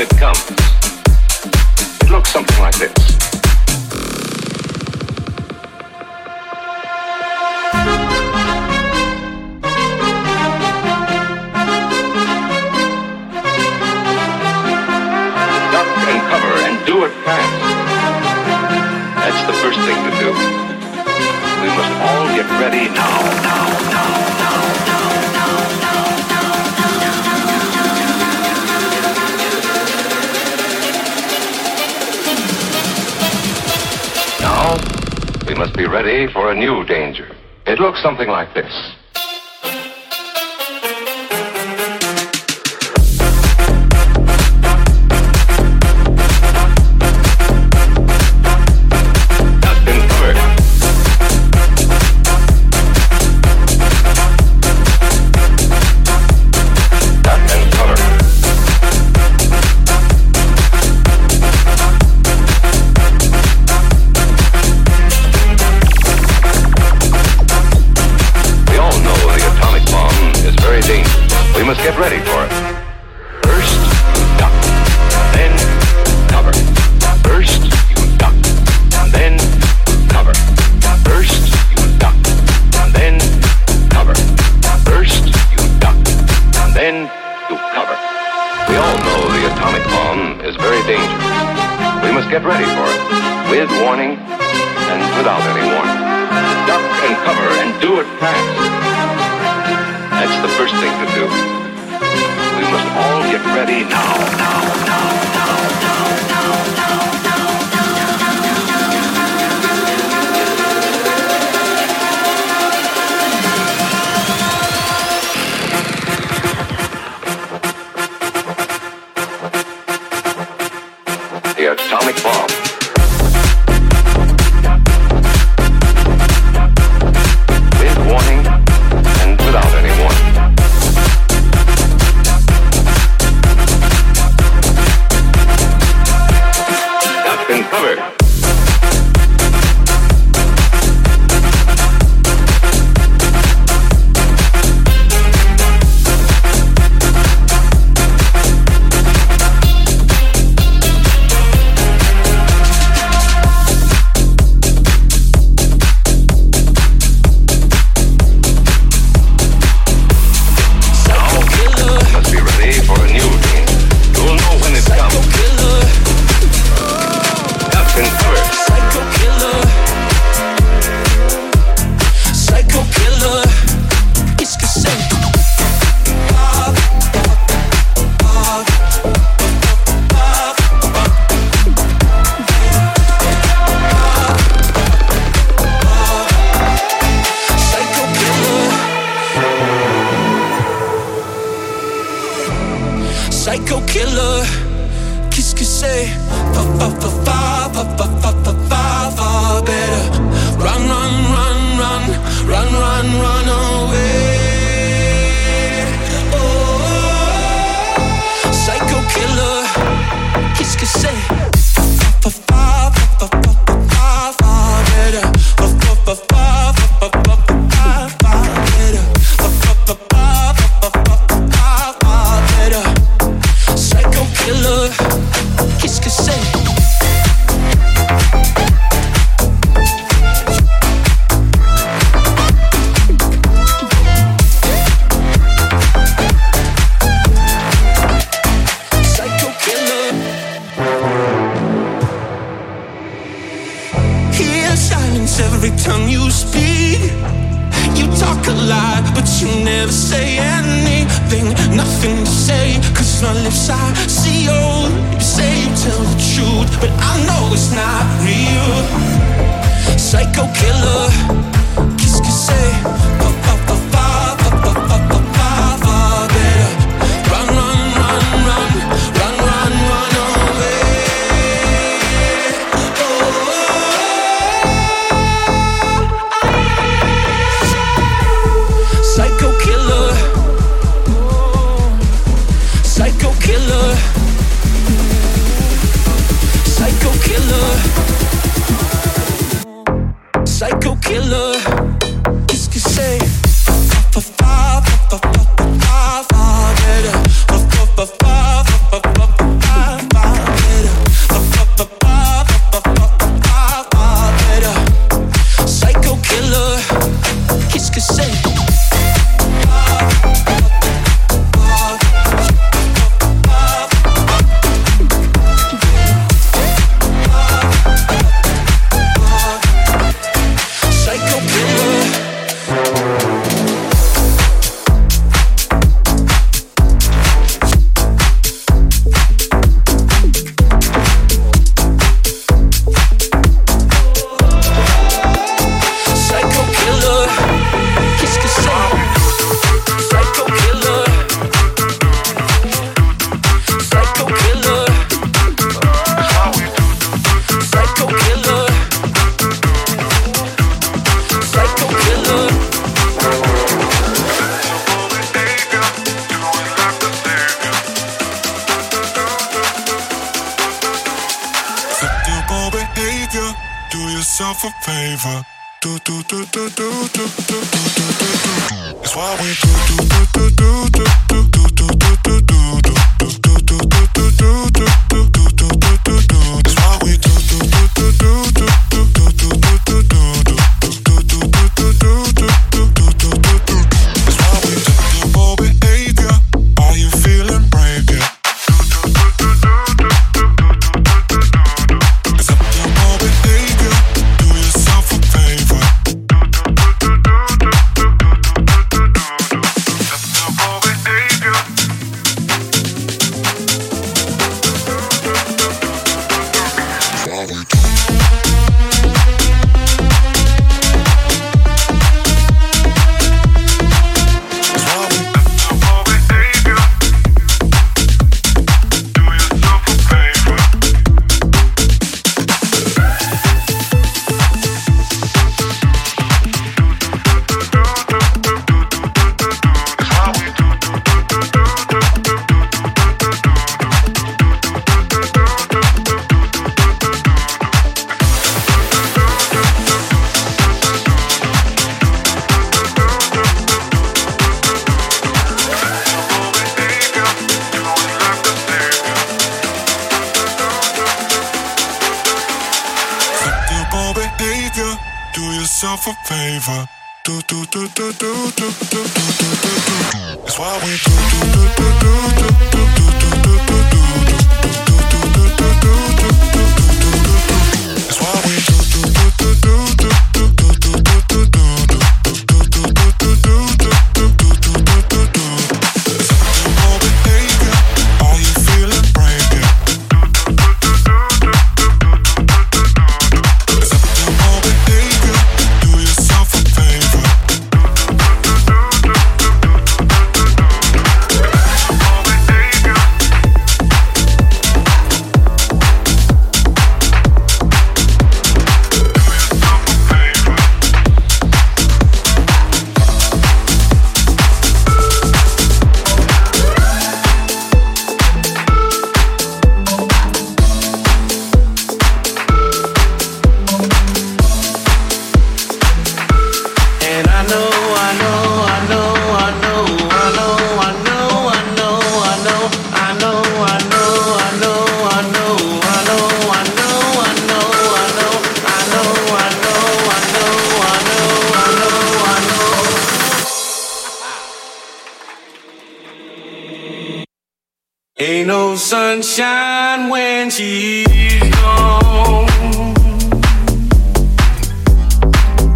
it comes, it looks something like this. Duck and cover, and do it fast. That's the first thing to do. We must all get ready now, now. must be ready for a new danger. It looks something like this.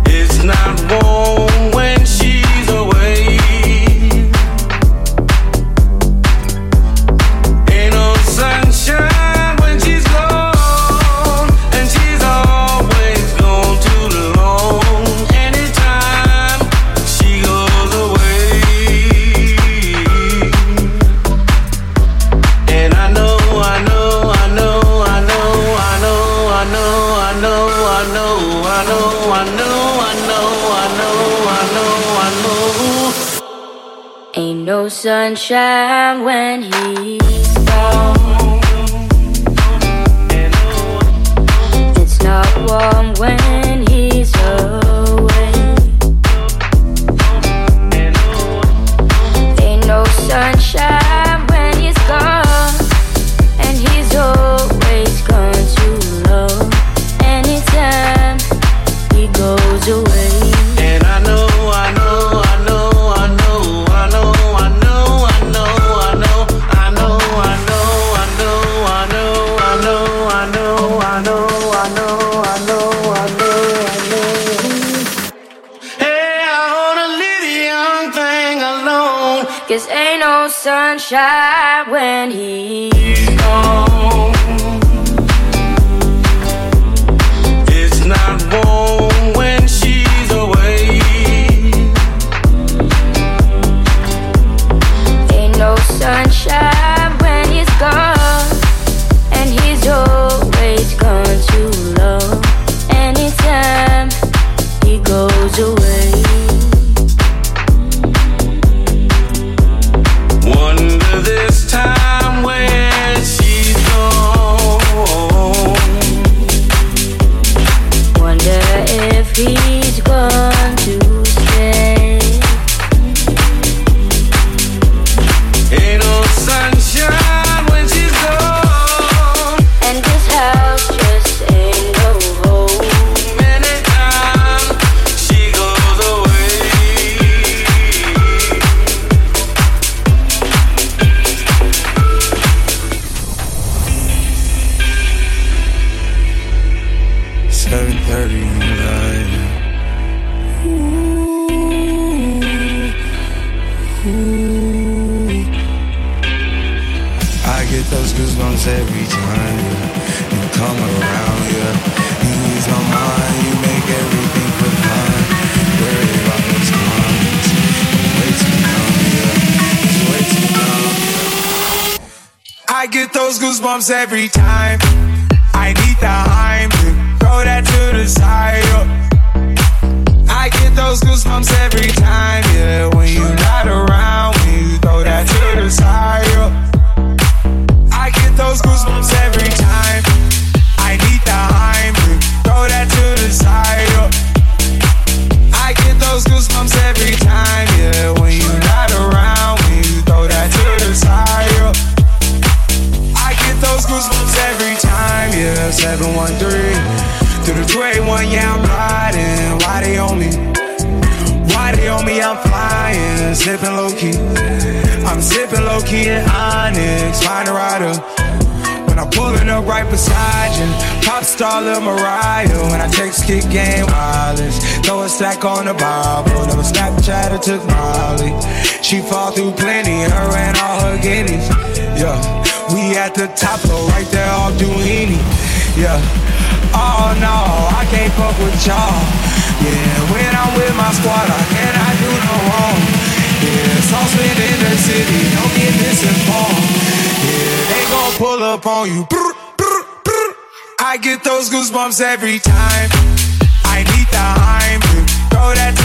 It's not warm. shine when he when he every time. goosebumps every time. I need the Heimlich, throw that.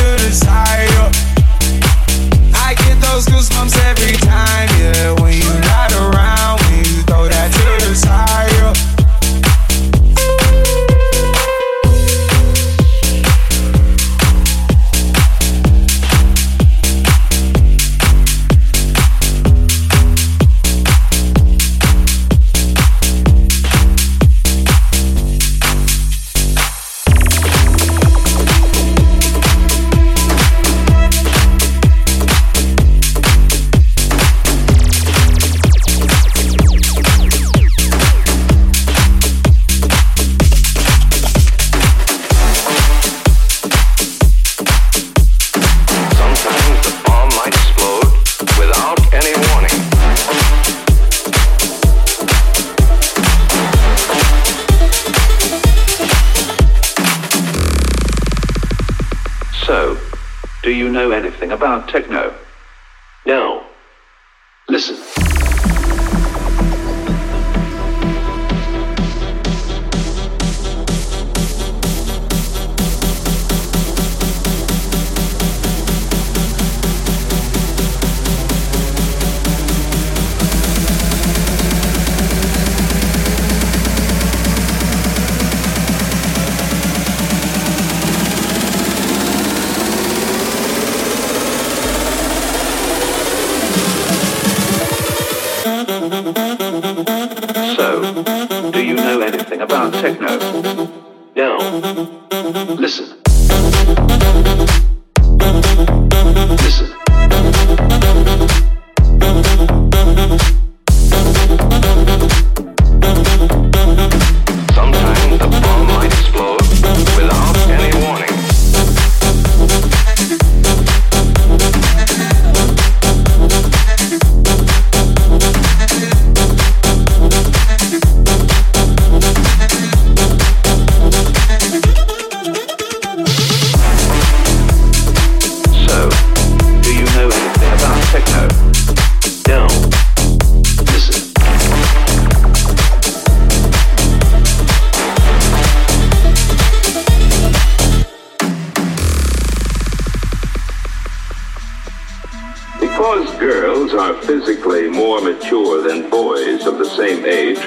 Because girls are physically more mature than boys of the same age,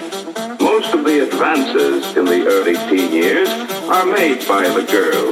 most of the advances in the early teen years are made by the girls.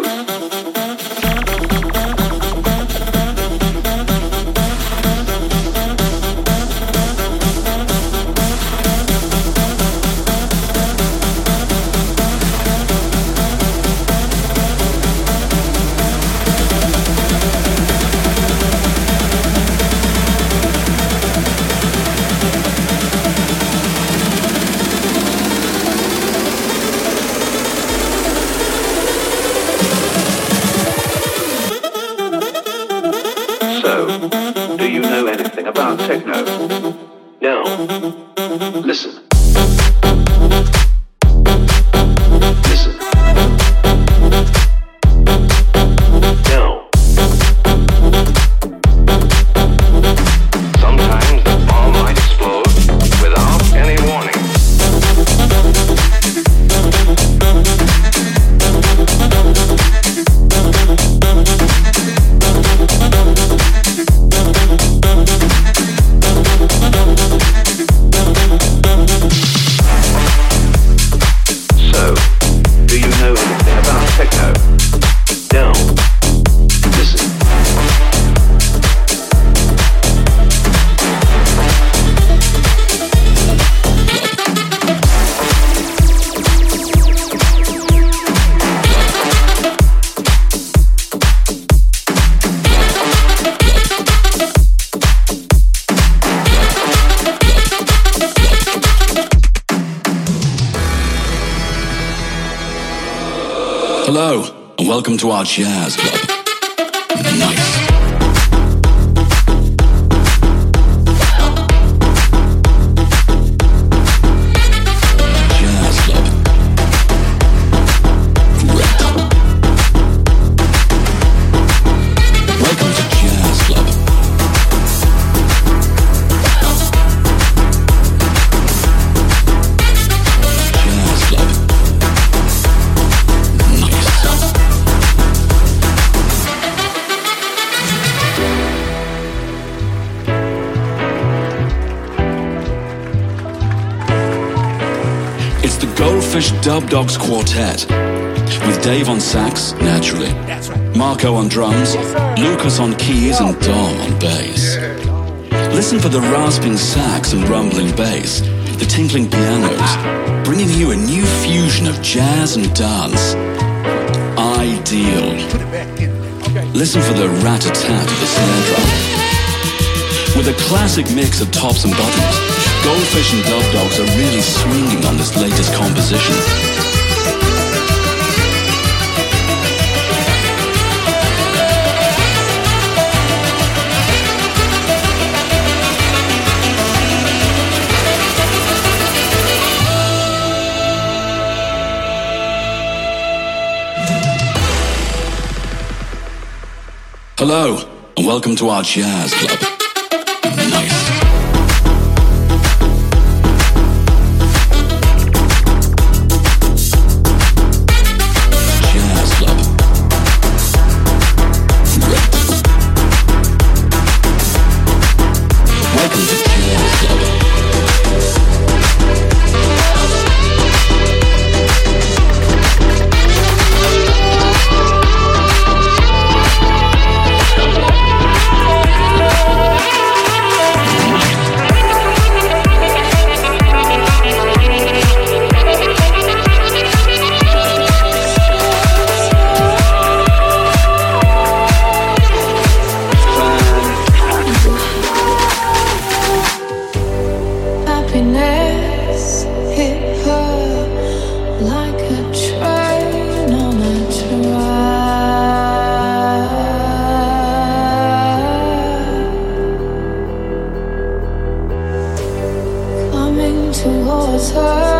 Jazz Dub Dogs Quartet. With Dave on sax, naturally. Marco on drums, Lucas on keys, and Dom on bass. Listen for the rasping sax and rumbling bass, the tinkling pianos, bringing you a new fusion of jazz and dance. Ideal. Listen for the rat-a-tat of the snare drum. With a classic mix of tops and bottoms, Goldfish and Dub Dogs are really swinging on this latest composition. Hello, and welcome to our jazz club. was her.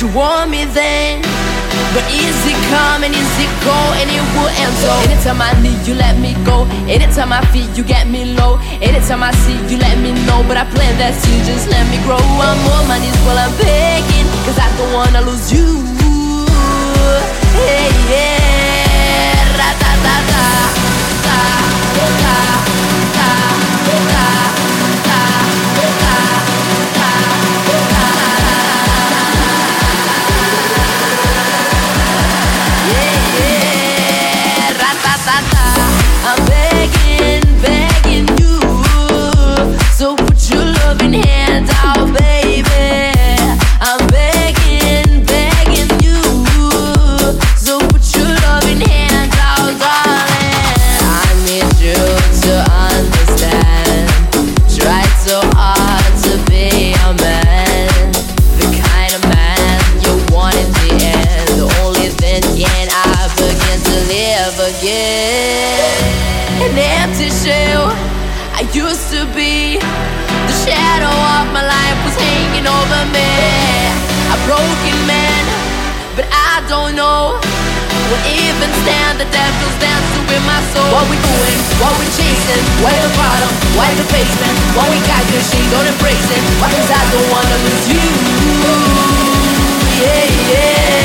you want me then. But easy come and easy go, and it will end so. Anytime I need you, let me go. Anytime I feel you, get me low. Anytime I see you, let me know. But I plan that you just let me grow. I'm on my knees while I'm begging, cause I don't wanna lose you. Hey, yeah, ra don't know. What even stand the devil's dancing with my soul? What we doing? What we chasing? Why the bottom? Why the basement? What we got good, she don't embrace it. Why cause I don't wanna lose you. Yeah, yeah.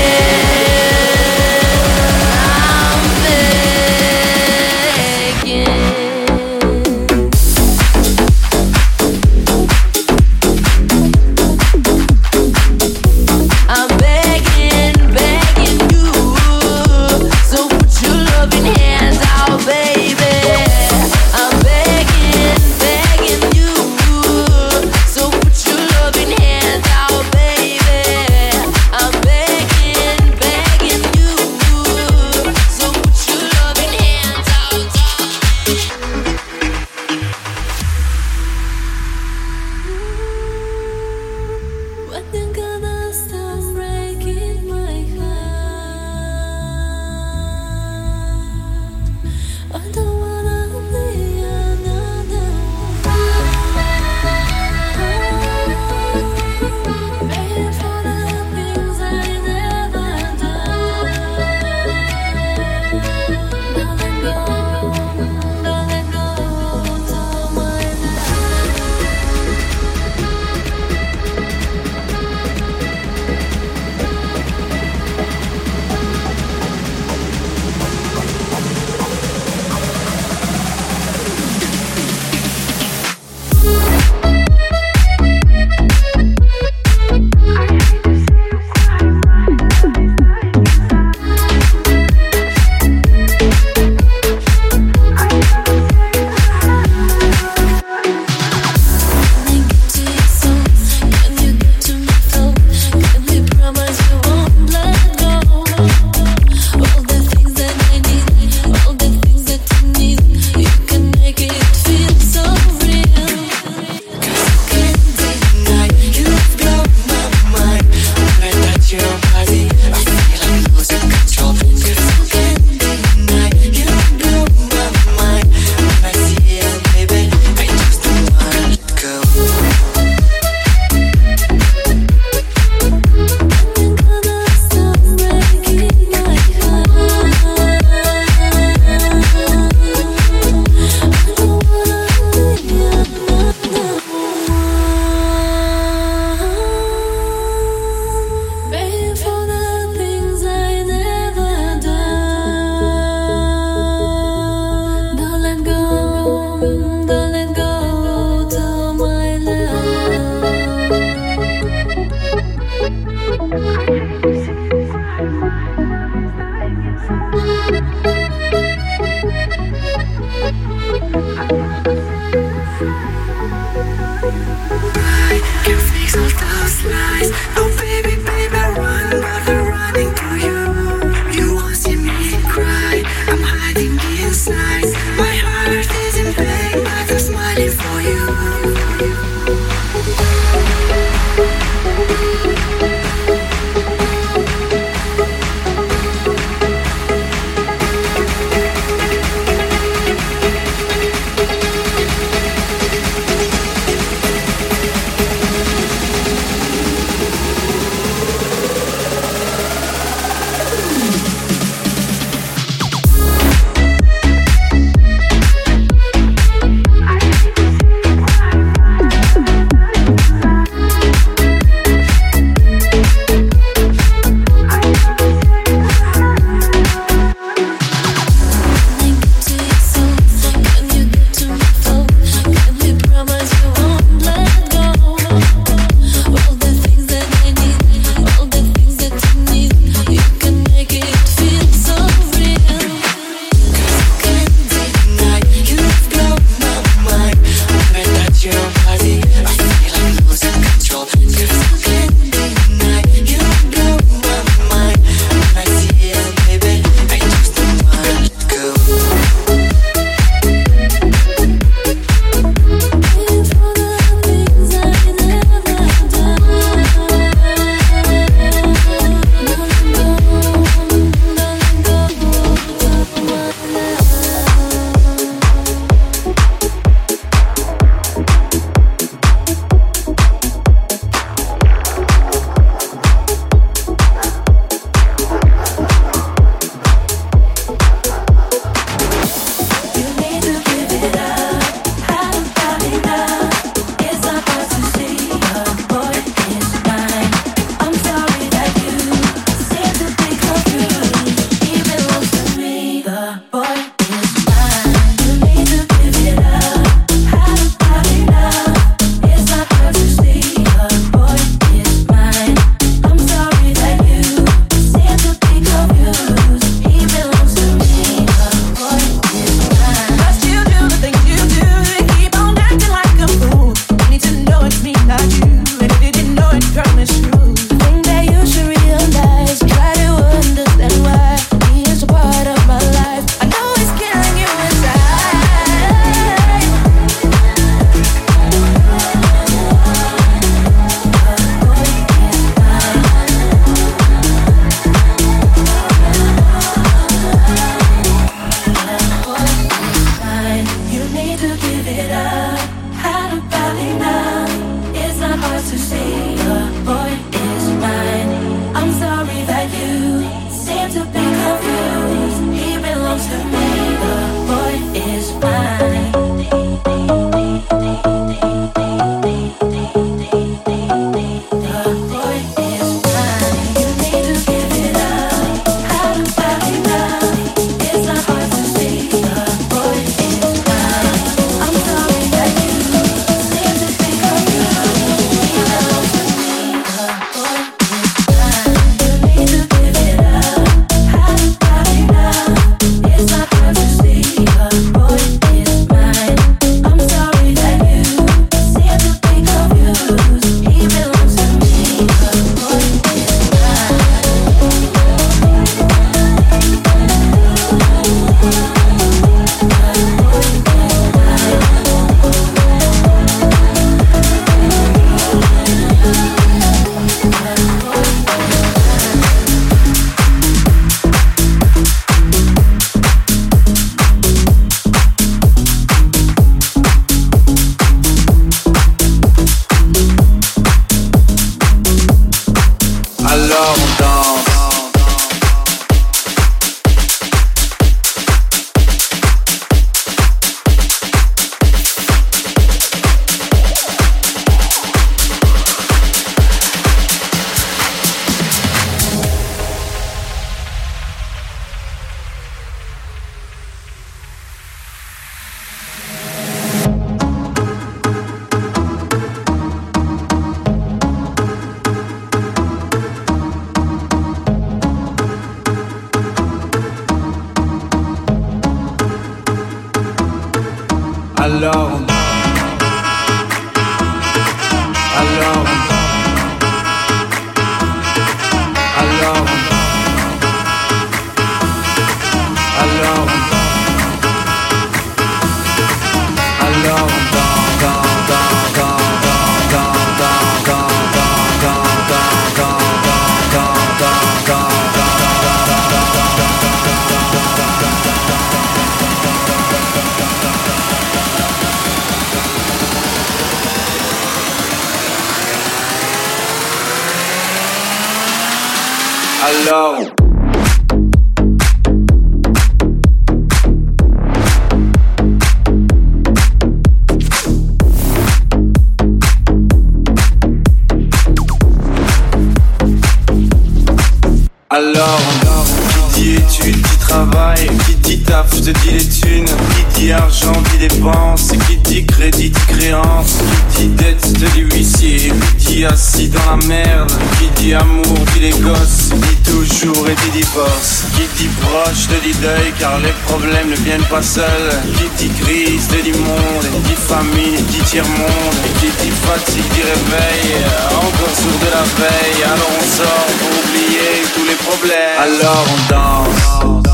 Qui dit amour, dit les gosses, dit toujours et dit divorce, qui dit proche, te dit deuil, car les problèmes ne viennent pas seuls, qui dit crise, te dit monde, qui dit famine, dit tiers-monde, et qui dit fatigue, dit réveil, encore sourd de la veille, alors on sort pour oublier tous les problèmes, alors on danse.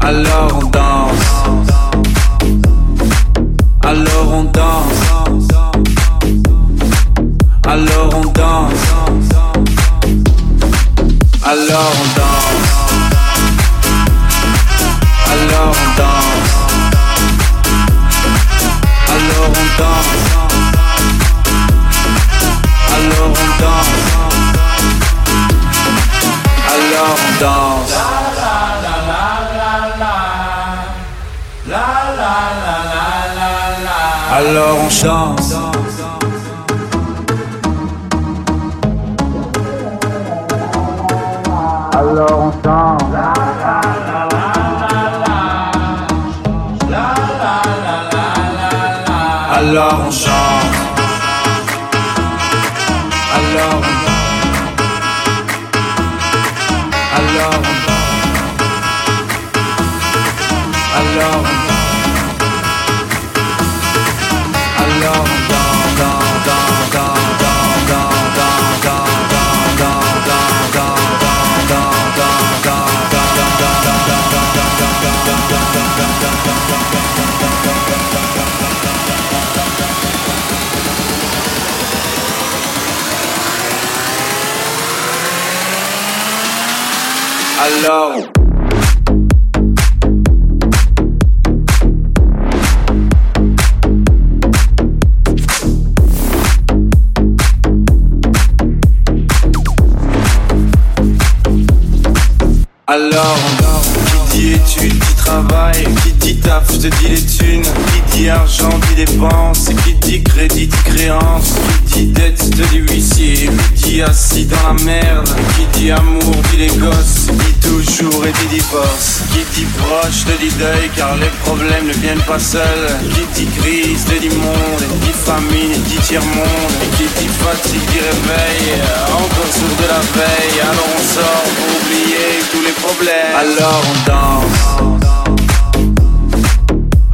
Alors on danse. Alors on danse. Alors on danse. Alors on danse. Alors on danse. Alors on danse. Alors on danse. Alors on danse. Alors on chante. alors on danse. La, la, alors on chante. Alors qui dit études, qui travaille, taf, te dit les thunes, qui dit argent, dit dépense, qui dit crédit, dit créance, qui dit dette, te dit huissier, qui dit assis dans la merde, qui dit amour, dit les gosses, dit toujours et dit divorce, qui dit proche, te dit deuil, car les problèmes ne viennent pas seuls, qui dit crise, te dit monde, dit famine, dit tiers-monde, et qui dit fatigue, dit réveil, encore sourd de la veille, alors on sort pour oublier tous les problèmes. Alors on danse.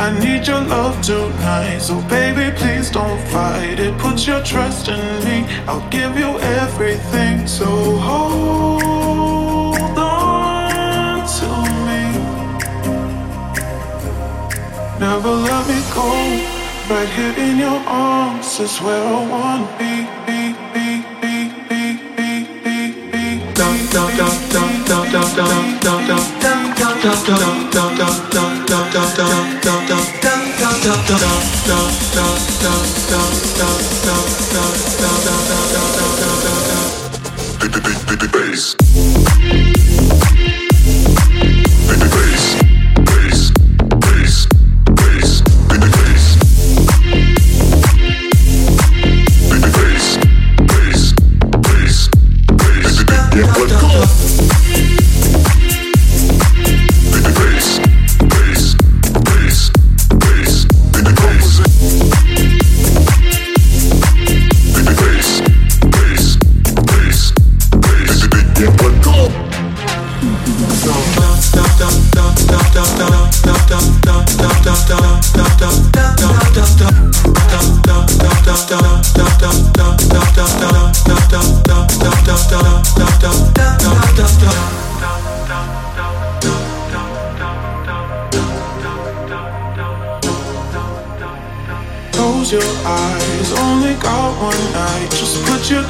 I need your love tonight. So, baby, please don't fight it. Put your trust in me. I'll give you everything. So, hold on to me. Never let me go. Right here in your arms is where I wanna be. Bass.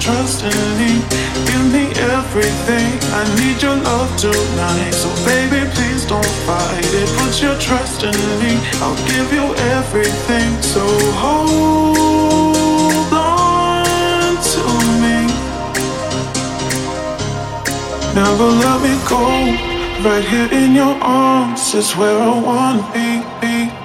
Trust in me. Give me everything. I need your love tonight. So, baby, please don't fight it. Put your trust in me. I'll give you everything. So, hold on to me. Never let me go. Right here in your arms is where I wanna be.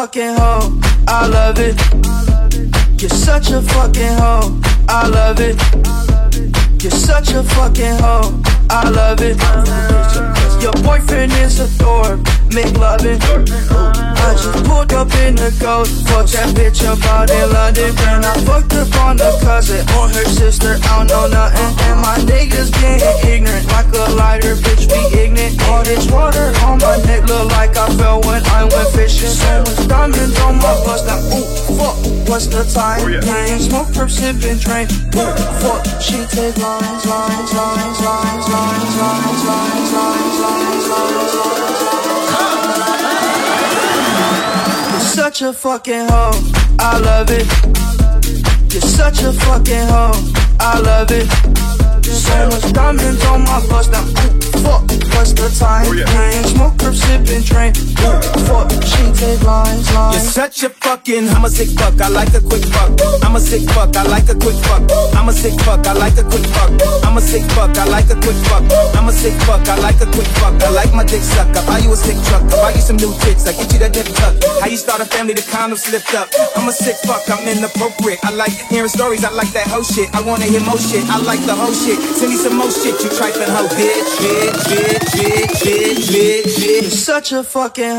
Fucking her I don't know nothing. And my niggas getting ignorant, like a lighter, bitch be ignorant. All this water on my neck look like I fell when I went fishing. So much diamonds on my bust, now ooh, fuck, what's the time? Yeah, smoke, Perc, sipping, train. Ooh, fuck, she take lines, lines, lines, lines, lines, lines, lines, lines, lines, lines, You're such a fucking hoe. I love it. You're such a fucking hoe. I love it. So much diamonds on my bust now. Ooh, fuck, what's the time? Oh, yeah, smoke, Perc, sipping, train. Ooh, fuck, she take lines, You're such a fucking, I'm a sick fuck, I like a quick fuck. I'm a sick fuck, I like a quick fuck. I'm a sick fuck, I like a quick fuck. I'm a sick fuck, I like a quick fuck. I'm a sick fuck, I like a quick fuck. I like my dick suck. I buy you a sick truck, I buy you some new tits, I get you that dip tuck. How you start a family, the condom slipped up. I'm a sick fuck, I'm inappropriate. I like hearing stories, I like that whole shit. I wanna hear more shit, I like the whole shit. Send me some more shit, you trifling hoe, bitch, bitch, you're such a fucking